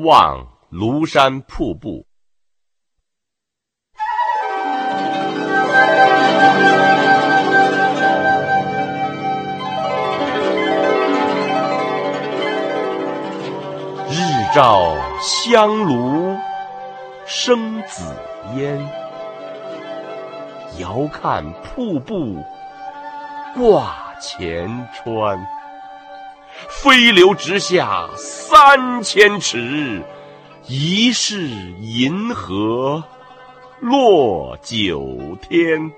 望庐山瀑布。日照香炉生紫烟，遥看瀑布挂前川。飞流直下三千尺，疑是银河落九天。